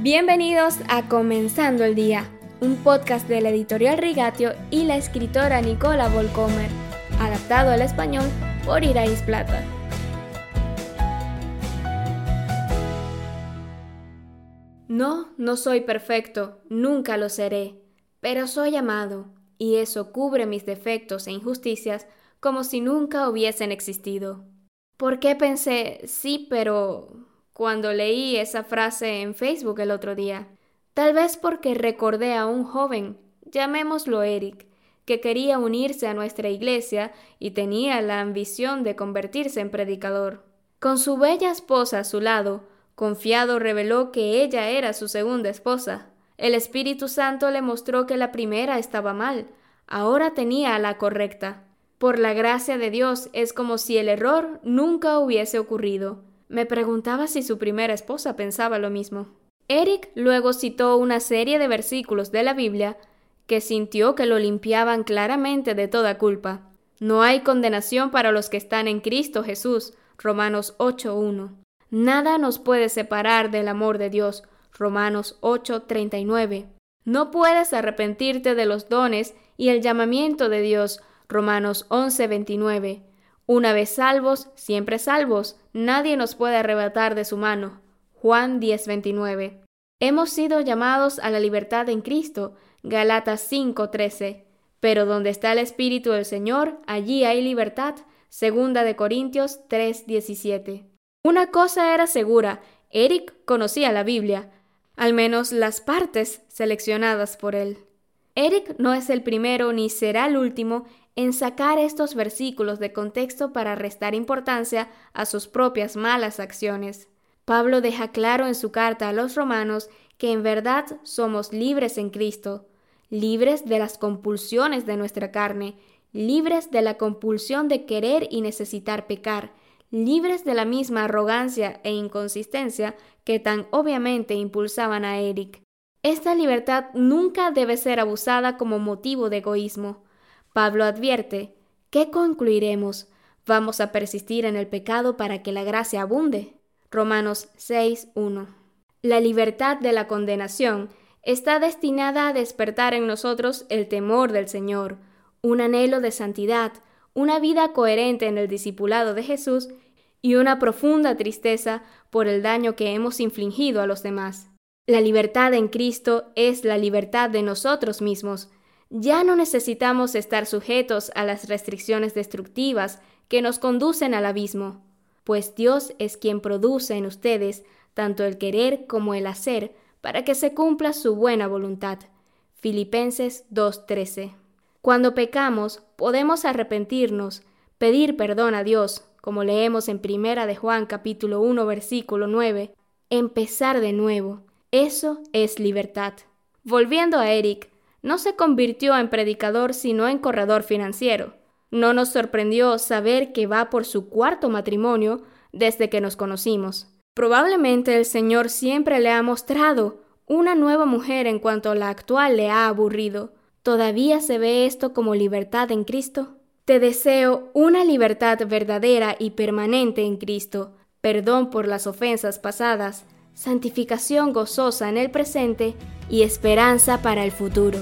Bienvenidos a Comenzando el Día, un podcast de la editorial Rigatio y la escritora Nicola Volcomer, adaptado al español por Irais Plata. No, no soy perfecto, nunca lo seré, pero soy amado, y eso cubre mis defectos e injusticias como si nunca hubiesen existido. ¿Por qué pensé, sí, pero cuando leí esa frase en Facebook el otro día. Tal vez porque recordé a un joven, llamémoslo Eric, que quería unirse a nuestra iglesia y tenía la ambición de convertirse en predicador. Con su bella esposa a su lado, confiado reveló que ella era su segunda esposa. El Espíritu Santo le mostró que la primera estaba mal, ahora tenía la correcta. Por la gracia de Dios es como si el error nunca hubiese ocurrido. Me preguntaba si su primera esposa pensaba lo mismo. Eric luego citó una serie de versículos de la Biblia que sintió que lo limpiaban claramente de toda culpa. No hay condenación para los que están en Cristo Jesús. Romanos 8.1. Nada nos puede separar del amor de Dios. Romanos 8.39. No puedes arrepentirte de los dones y el llamamiento de Dios. Romanos 11.29. Una vez salvos, siempre salvos, nadie nos puede arrebatar de su mano. Juan 10:29. Hemos sido llamados a la libertad en Cristo. Galatas 5:13. Pero donde está el Espíritu del Señor, allí hay libertad. Segunda de Corintios 3:17. Una cosa era segura, Eric conocía la Biblia, al menos las partes seleccionadas por él. Eric no es el primero ni será el último en sacar estos versículos de contexto para restar importancia a sus propias malas acciones. Pablo deja claro en su carta a los romanos que en verdad somos libres en Cristo, libres de las compulsiones de nuestra carne, libres de la compulsión de querer y necesitar pecar, libres de la misma arrogancia e inconsistencia que tan obviamente impulsaban a Eric. Esta libertad nunca debe ser abusada como motivo de egoísmo. Pablo advierte, ¿qué concluiremos? ¿Vamos a persistir en el pecado para que la gracia abunde? Romanos 6.1. La libertad de la condenación está destinada a despertar en nosotros el temor del Señor, un anhelo de santidad, una vida coherente en el discipulado de Jesús y una profunda tristeza por el daño que hemos infligido a los demás. La libertad en Cristo es la libertad de nosotros mismos, ya no necesitamos estar sujetos a las restricciones destructivas que nos conducen al abismo, pues Dios es quien produce en ustedes tanto el querer como el hacer para que se cumpla su buena voluntad. Filipenses 2:13. Cuando pecamos, podemos arrepentirnos, pedir perdón a Dios, como leemos en Primera de Juan capítulo 1 versículo 9, empezar de nuevo. Eso es libertad. Volviendo a Eric, no se convirtió en predicador sino en corredor financiero. No nos sorprendió saber que va por su cuarto matrimonio desde que nos conocimos. Probablemente el Señor siempre le ha mostrado una nueva mujer en cuanto la actual le ha aburrido. ¿Todavía se ve esto como libertad en Cristo? Te deseo una libertad verdadera y permanente en Cristo, perdón por las ofensas pasadas, santificación gozosa en el presente y esperanza para el futuro.